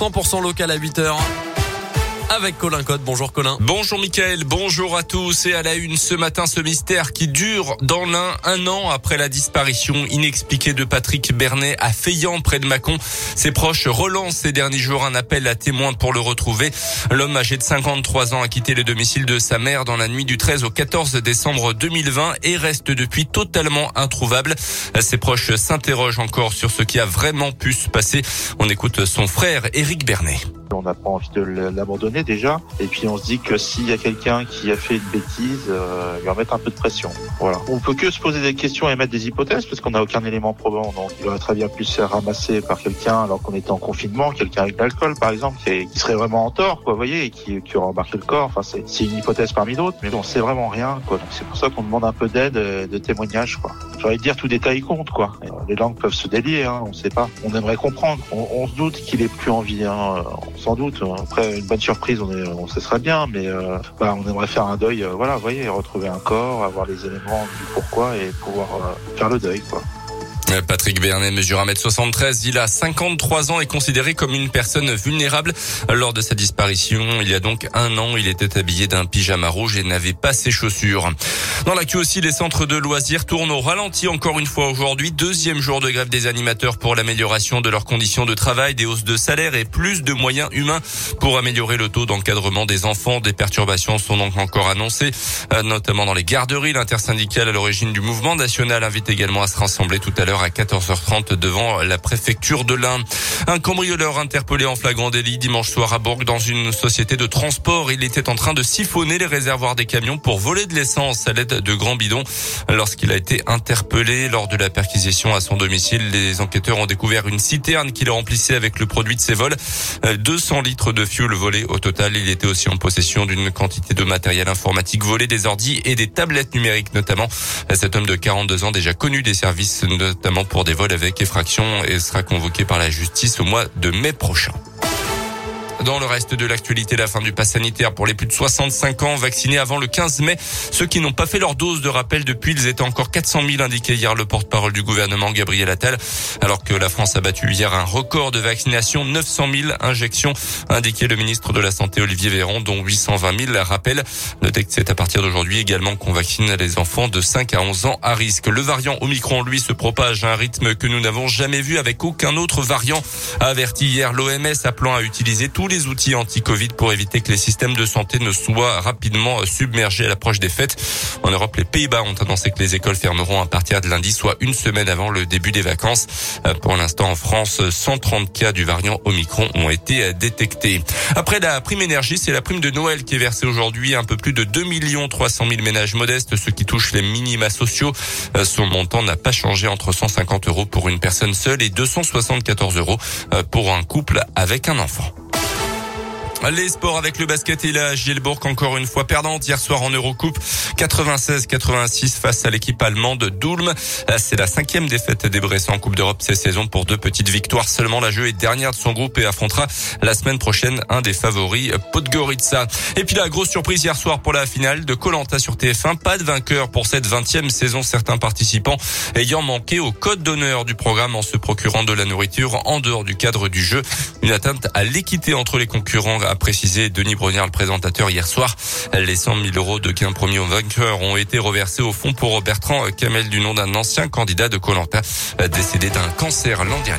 100% local à 8h avec Colin Code. Bonjour Colin. Bonjour Mickaël, bonjour à tous et à la une ce matin ce mystère qui dure dans l'un un an après la disparition inexpliquée de Patrick Bernet à Feillan près de Mâcon. Ses proches relancent ces derniers jours un appel à témoins pour le retrouver. L'homme âgé de 53 ans a quitté le domicile de sa mère dans la nuit du 13 au 14 décembre 2020 et reste depuis totalement introuvable. Ses proches s'interrogent encore sur ce qui a vraiment pu se passer. On écoute son frère Éric Bernet. On n'a pas envie de l'abandonner déjà. Et puis on se dit que s'il y a quelqu'un qui a fait une bêtise, euh, il va mettre un peu de pression. Voilà. On peut que se poser des questions et mettre des hypothèses parce qu'on n'a aucun élément probant. Donc il aurait très bien pu se faire ramasser par quelqu'un alors qu'on était en confinement, quelqu'un avec l'alcool par exemple, qui, serait vraiment en tort, quoi, vous voyez, et qui, qui aurait embarqué le corps. Enfin, c'est une hypothèse parmi d'autres, mais on sait vraiment rien, quoi. Donc c'est pour ça qu'on demande un peu d'aide, euh, de témoignage, quoi. J'aurais dire tout détail compte, quoi. Les langues peuvent se délier, hein, on sait pas. On aimerait comprendre. On, on se doute qu'il est plus en vie, hein, sans doute. Après une bonne surprise, on est, serait bien, mais euh, bah, on aimerait faire un deuil. Euh, voilà, vous voyez, retrouver un corps, avoir les éléments du pourquoi et pouvoir euh, faire le deuil. Patrick Bernet mesure 1m73, il a 53 ans et considéré comme une personne vulnérable. Lors de sa disparition, il y a donc un an, il était habillé d'un pyjama rouge et n'avait pas ses chaussures. Dans l'actu aussi, les centres de loisirs tournent au ralenti encore une fois aujourd'hui. Deuxième jour de grève des animateurs pour l'amélioration de leurs conditions de travail, des hausses de salaire et plus de moyens humains pour améliorer le taux d'encadrement des enfants. Des perturbations sont donc encore annoncées, euh, notamment dans les garderies. L'intersyndicale à l'origine du mouvement national invite également à se rassembler tout à l'heure à 14h30 devant la préfecture de l'Ain. Un cambrioleur interpellé en flagrant délit dimanche soir à Bourg dans une société de transport. Il était en train de siphonner les réservoirs des camions pour voler de l'essence à l'aide de grands bidons. Lorsqu'il a été interpellé lors de la perquisition à son domicile, les enquêteurs ont découvert une citerne qu'il remplissait avec le produit de ses vols. 200 euh, litres de fuel volés au total. Il était aussi en possession d'une quantité de matériel informatique volé, des ordis et des tablettes numériques notamment. Cet homme de 42 ans déjà connu des services notamment pour des vols avec effraction et sera convoqué par la justice au mois de mai prochain. Dans le reste de l'actualité, la fin du pass sanitaire pour les plus de 65 ans vaccinés avant le 15 mai. Ceux qui n'ont pas fait leur dose de rappel depuis, ils étaient encore 400 000 indiqués hier le porte-parole du gouvernement Gabriel Attal. Alors que la France a battu hier un record de vaccination, 900 000 injections, indiqué le ministre de la Santé Olivier Véran, dont 820 000 rappels. Notez que c'est à partir d'aujourd'hui également qu'on vaccine les enfants de 5 à 11 ans à risque. Le variant Omicron, lui, se propage à un rythme que nous n'avons jamais vu avec aucun autre variant, averti hier l'OMS appelant à utiliser tous les outils anti-Covid pour éviter que les systèmes de santé ne soient rapidement submergés à l'approche des fêtes. En Europe, les Pays-Bas ont annoncé que les écoles fermeront à partir de lundi, soit une semaine avant le début des vacances. Euh, pour l'instant, en France, 130 cas du variant Omicron ont été détectés. Après la prime énergie, c'est la prime de Noël qui est versée aujourd'hui. Un peu plus de 2 300 000 ménages modestes, ce qui touche les minima sociaux. Euh, son montant n'a pas changé entre 150 euros pour une personne seule et 274 euros euh, pour un couple avec un enfant. Les sports avec le basket et la Gielbourg encore une fois perdante hier soir en Eurocoupe 96-86 face à l'équipe allemande d'Ulm. C'est la cinquième défaite des Bressans en Coupe d'Europe cette saison pour deux petites victoires seulement. La jeu est dernière de son groupe et affrontera la semaine prochaine un des favoris Podgorica. Et puis la grosse surprise hier soir pour la finale de Colanta sur TF1. Pas de vainqueur pour cette vingtième saison. Certains participants ayant manqué au code d'honneur du programme en se procurant de la nourriture en dehors du cadre du jeu. Une atteinte à l'équité entre les concurrents a précisé Denis Brognard, le présentateur, hier soir. Les 100 000 euros de gains premiers aux vainqueurs ont été reversés au fond pour Bertrand Kamel du nom d'un ancien candidat de Colanta décédé d'un cancer l'an dernier.